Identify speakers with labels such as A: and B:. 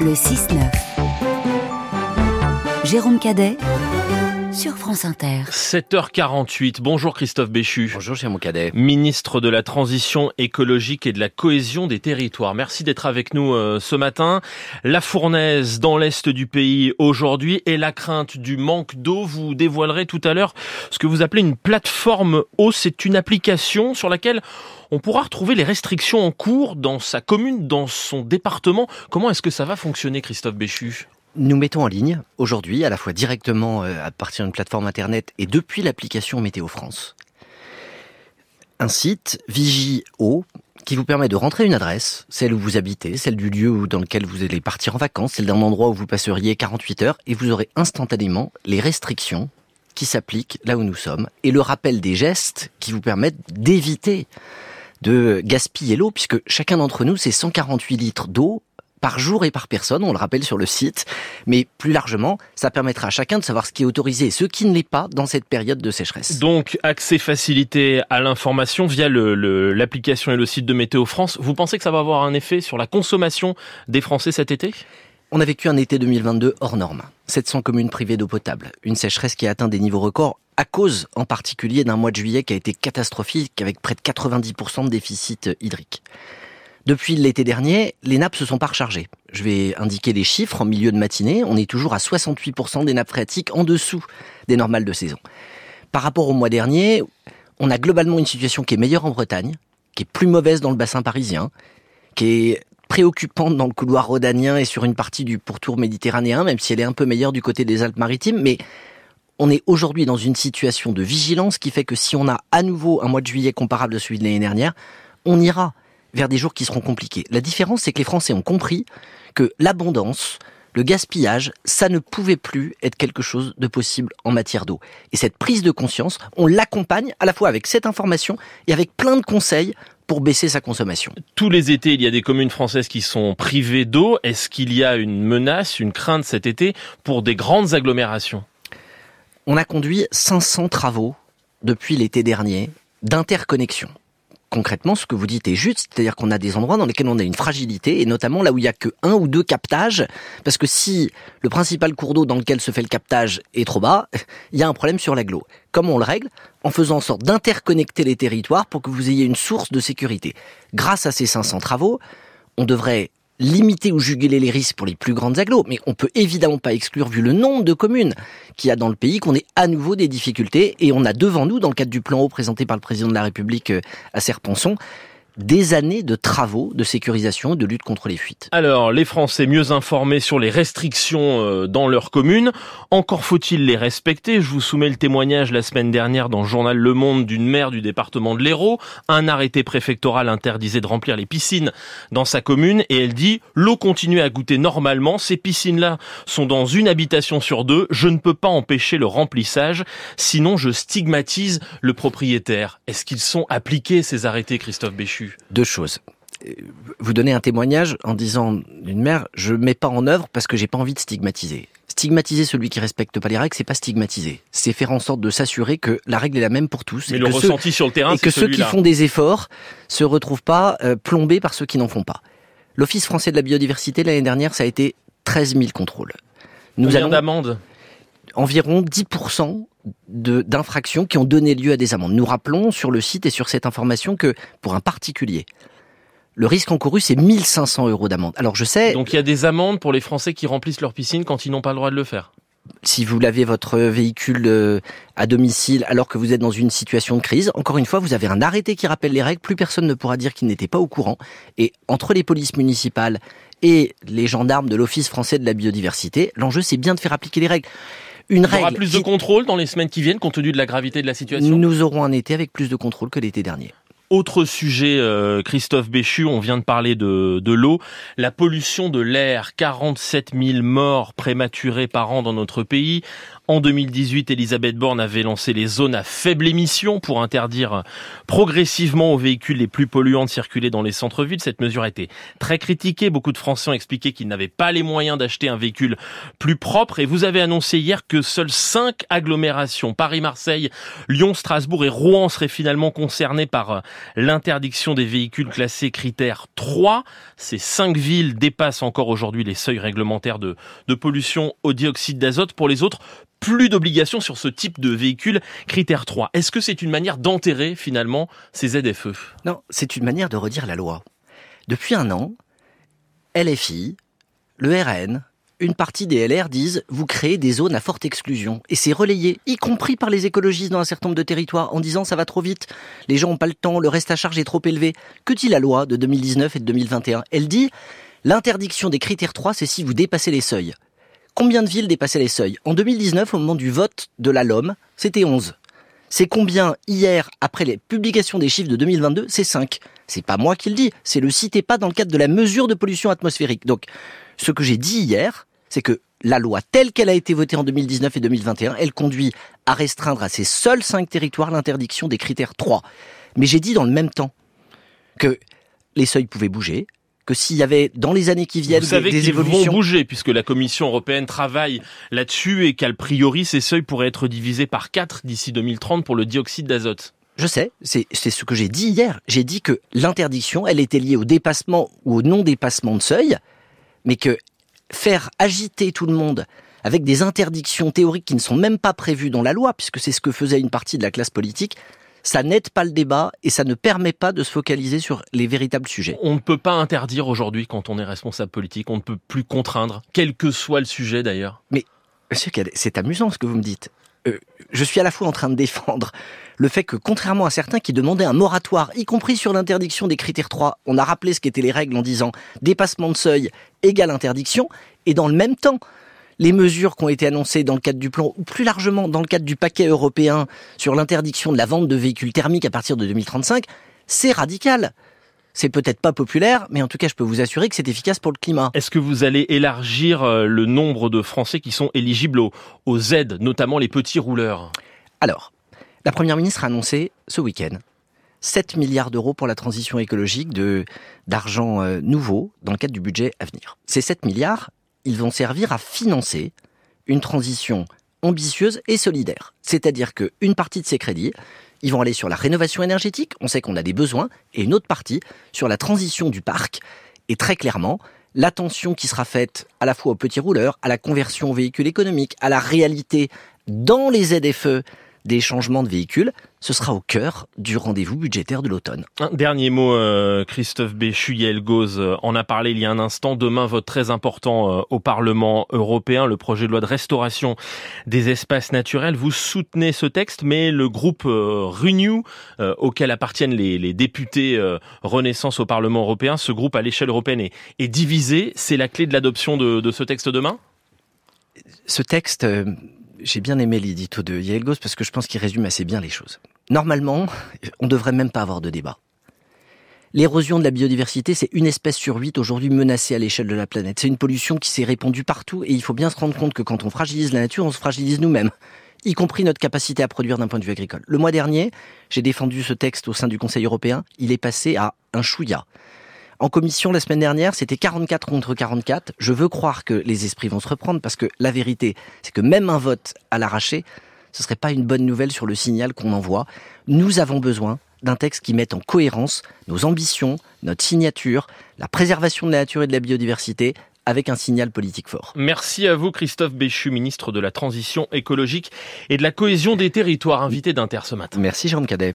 A: Le 6-9. Jérôme Cadet sur France Inter.
B: 7h48. Bonjour Christophe Béchu.
C: Bonjour Jérôme Cadet.
B: Ministre de la Transition écologique et de la cohésion des territoires. Merci d'être avec nous euh, ce matin. La fournaise dans l'est du pays aujourd'hui et la crainte du manque d'eau. Vous dévoilerez tout à l'heure ce que vous appelez une plateforme eau. C'est une application sur laquelle on pourra retrouver les restrictions en cours dans sa commune, dans son département. Comment est-ce que ça va fonctionner, Christophe Béchu?
C: Nous mettons en ligne aujourd'hui, à la fois directement euh, à partir d'une plateforme internet et depuis l'application Météo France, un site Vigio qui vous permet de rentrer une adresse, celle où vous habitez, celle du lieu dans lequel vous allez partir en vacances, celle d'un endroit où vous passeriez 48 heures, et vous aurez instantanément les restrictions qui s'appliquent là où nous sommes, et le rappel des gestes qui vous permettent d'éviter de gaspiller l'eau, puisque chacun d'entre nous, c'est 148 litres d'eau par jour et par personne, on le rappelle sur le site, mais plus largement, ça permettra à chacun de savoir ce qui est autorisé et ce qui ne l'est pas dans cette période de sécheresse.
B: Donc, accès facilité à l'information via l'application et le site de Météo France. Vous pensez que ça va avoir un effet sur la consommation des Français cet été?
C: On a vécu un été 2022 hors norme. 700 communes privées d'eau potable. Une sécheresse qui a atteint des niveaux records à cause en particulier d'un mois de juillet qui a été catastrophique avec près de 90% de déficit hydrique. Depuis l'été dernier, les nappes se sont pas rechargées. Je vais indiquer les chiffres en milieu de matinée. On est toujours à 68% des nappes phréatiques en dessous des normales de saison. Par rapport au mois dernier, on a globalement une situation qui est meilleure en Bretagne, qui est plus mauvaise dans le bassin parisien, qui est préoccupante dans le couloir rhodanien et sur une partie du pourtour méditerranéen, même si elle est un peu meilleure du côté des Alpes-Maritimes. Mais on est aujourd'hui dans une situation de vigilance qui fait que si on a à nouveau un mois de juillet comparable à celui de l'année dernière, on ira vers des jours qui seront compliqués. La différence, c'est que les Français ont compris que l'abondance, le gaspillage, ça ne pouvait plus être quelque chose de possible en matière d'eau. Et cette prise de conscience, on l'accompagne à la fois avec cette information et avec plein de conseils pour baisser sa consommation.
B: Tous les étés, il y a des communes françaises qui sont privées d'eau. Est-ce qu'il y a une menace, une crainte cet été pour des grandes agglomérations?
C: On a conduit 500 travaux depuis l'été dernier d'interconnexion concrètement, ce que vous dites est juste, c'est-à-dire qu'on a des endroits dans lesquels on a une fragilité, et notamment là où il y a que un ou deux captages, parce que si le principal cours d'eau dans lequel se fait le captage est trop bas, il y a un problème sur l'aglo. Comment on le règle En faisant en sorte d'interconnecter les territoires pour que vous ayez une source de sécurité. Grâce à ces 500 travaux, on devrait limiter ou juguler les risques pour les plus grandes agglos, mais on peut évidemment pas exclure, vu le nombre de communes qu'il y a dans le pays, qu'on ait à nouveau des difficultés. Et on a devant nous, dans le cadre du plan eau présenté par le président de la République euh, à Serponçon, des années de travaux de sécurisation et de lutte contre les fuites.
B: Alors, les Français mieux informés sur les restrictions euh, dans leur commune, encore faut-il les respecter. Je vous soumets le témoignage la semaine dernière dans le journal Le Monde d'une maire du département de l'Hérault. Un arrêté préfectoral interdisait de remplir les piscines dans sa commune et elle dit l'eau continue à goûter normalement. Ces piscines-là sont dans une habitation sur deux. Je ne peux pas empêcher le remplissage, sinon je stigmatise le propriétaire. Est-ce qu'ils sont appliqués ces arrêtés, Christophe Béchu?
C: Deux choses. Vous donnez un témoignage en disant d'une mère, je mets pas en œuvre parce que j'ai pas envie de stigmatiser. Stigmatiser celui qui respecte pas les règles, c'est pas stigmatiser. C'est faire en sorte de s'assurer que la règle est la même pour tous.
B: Mais le ressenti sur le terrain,
C: et que ceux qui font des efforts se retrouvent pas euh, plombés par ceux qui n'en font pas. L'Office français de la biodiversité l'année dernière, ça a été 13 000 contrôles.
B: Nous Combien d'amendes?
C: Environ 10% d'infractions qui ont donné lieu à des amendes. Nous rappelons sur le site et sur cette information que pour un particulier, le risque encouru, c'est 1500 euros d'amende. Alors je sais...
B: Donc il y a des amendes pour les Français qui remplissent leur piscine quand ils n'ont pas le droit de le faire
C: si vous lavez votre véhicule euh, à domicile alors que vous êtes dans une situation de crise, encore une fois, vous avez un arrêté qui rappelle les règles, plus personne ne pourra dire qu'il n'était pas au courant. Et entre les polices municipales et les gendarmes de l'Office français de la biodiversité, l'enjeu c'est bien de faire appliquer les règles
B: une Il y aura plus de contrôle dans les semaines qui viennent compte tenu de la gravité de la situation
C: Nous aurons un été avec plus de contrôle que l'été dernier.
B: Autre sujet, euh, Christophe Béchu, on vient de parler de, de l'eau, la pollution de l'air, 47 000 morts prématurés par an dans notre pays. En 2018, Elisabeth Borne avait lancé les zones à faible émission pour interdire progressivement aux véhicules les plus polluants de circuler dans les centres-villes. Cette mesure a été très critiquée. Beaucoup de Français ont expliqué qu'ils n'avaient pas les moyens d'acheter un véhicule plus propre. Et vous avez annoncé hier que seules cinq agglomérations, Paris, Marseille, Lyon, Strasbourg et Rouen seraient finalement concernées par l'interdiction des véhicules classés critère 3. Ces cinq villes dépassent encore aujourd'hui les seuils réglementaires de, de pollution au dioxyde d'azote. Pour les autres, plus d'obligations sur ce type de véhicule critère 3. Est-ce que c'est une manière d'enterrer finalement ces ZFE
C: Non, c'est une manière de redire la loi. Depuis un an, LFI, le RN, une partie des LR disent vous créez des zones à forte exclusion. Et c'est relayé, y compris par les écologistes dans un certain nombre de territoires, en disant ça va trop vite, les gens n'ont pas le temps, le reste à charge est trop élevé. Que dit la loi de 2019 et de 2021 Elle dit l'interdiction des critères 3, c'est si vous dépassez les seuils. Combien de villes dépassaient les seuils? En 2019, au moment du vote de la LOM, c'était 11. C'est combien hier, après les publications des chiffres de 2022 C'est 5. C'est pas moi qui le dis, c'est le pas dans le cadre de la mesure de pollution atmosphérique. Donc, ce que j'ai dit hier, c'est que la loi telle qu'elle a été votée en 2019 et 2021, elle conduit à restreindre à ces seuls cinq territoires l'interdiction des critères 3. Mais j'ai dit dans le même temps que les seuils pouvaient bouger, que s'il y avait dans les années qui viennent
B: Vous savez
C: des, des
B: qu'ils
C: évolutions...
B: vont bouger puisque la Commission européenne travaille là-dessus et qu'a priori ces seuils pourraient être divisés par 4 d'ici 2030 pour le dioxyde d'azote.
C: Je sais, c'est c'est ce que j'ai dit hier. J'ai dit que l'interdiction, elle était liée au dépassement ou au non-dépassement de seuil, mais que faire agiter tout le monde avec des interdictions théoriques qui ne sont même pas prévues dans la loi, puisque c'est ce que faisait une partie de la classe politique, ça n'aide pas le débat et ça ne permet pas de se focaliser sur les véritables sujets.
B: On ne peut pas interdire aujourd'hui quand on est responsable politique, on ne peut plus contraindre, quel que soit le sujet d'ailleurs.
C: Monsieur Cadet, c'est amusant ce que vous me dites. Euh, je suis à la fois en train de défendre le fait que, contrairement à certains qui demandaient un moratoire, y compris sur l'interdiction des critères 3, on a rappelé ce qu'étaient les règles en disant dépassement de seuil égale interdiction, et dans le même temps, les mesures qui ont été annoncées dans le cadre du plan, ou plus largement dans le cadre du paquet européen sur l'interdiction de la vente de véhicules thermiques à partir de 2035, c'est radical. C'est peut-être pas populaire, mais en tout cas, je peux vous assurer que c'est efficace pour le climat.
B: Est-ce que vous allez élargir euh, le nombre de Français qui sont éligibles aux, aux aides, notamment les petits rouleurs?
C: Alors, la Première ministre a annoncé ce week-end 7 milliards d'euros pour la transition écologique de d'argent euh, nouveau dans le cadre du budget à venir. Ces 7 milliards, ils vont servir à financer une transition ambitieuse et solidaire. C'est-à-dire que une partie de ces crédits, ils vont aller sur la rénovation énergétique, on sait qu'on a des besoins, et une autre partie sur la transition du parc. Et très clairement, l'attention qui sera faite à la fois aux petits rouleurs, à la conversion aux véhicules économiques, à la réalité dans les ZFE des changements de véhicules, ce sera au cœur du rendez-vous budgétaire de l'automne.
B: Un dernier mot, euh, Christophe Béchu, Yael Gauze euh, en a parlé il y a un instant. Demain, vote très important euh, au Parlement européen, le projet de loi de restauration des espaces naturels. Vous soutenez ce texte, mais le groupe euh, Renew, euh, auquel appartiennent les, les députés euh, Renaissance au Parlement européen, ce groupe à l'échelle européenne est, est divisé. C'est la clé de l'adoption de, de ce texte demain?
C: Ce texte, euh, j'ai bien aimé l'édito de Gauze parce que je pense qu'il résume assez bien les choses. Normalement, on devrait même pas avoir de débat. L'érosion de la biodiversité, c'est une espèce sur huit aujourd'hui menacée à l'échelle de la planète. C'est une pollution qui s'est répandue partout et il faut bien se rendre compte que quand on fragilise la nature, on se fragilise nous-mêmes, y compris notre capacité à produire d'un point de vue agricole. Le mois dernier, j'ai défendu ce texte au sein du Conseil européen. Il est passé à un chouïa. En commission, la semaine dernière, c'était 44 contre 44. Je veux croire que les esprits vont se reprendre parce que la vérité, c'est que même un vote à l'arraché, ce serait pas une bonne nouvelle sur le signal qu'on envoie. Nous avons besoin d'un texte qui mette en cohérence nos ambitions, notre signature, la préservation de la nature et de la biodiversité avec un signal politique fort.
B: Merci à vous, Christophe Béchu, ministre de la Transition écologique et de la cohésion des territoires, invité d'Inter ce matin.
C: Merci Jérôme Cadet.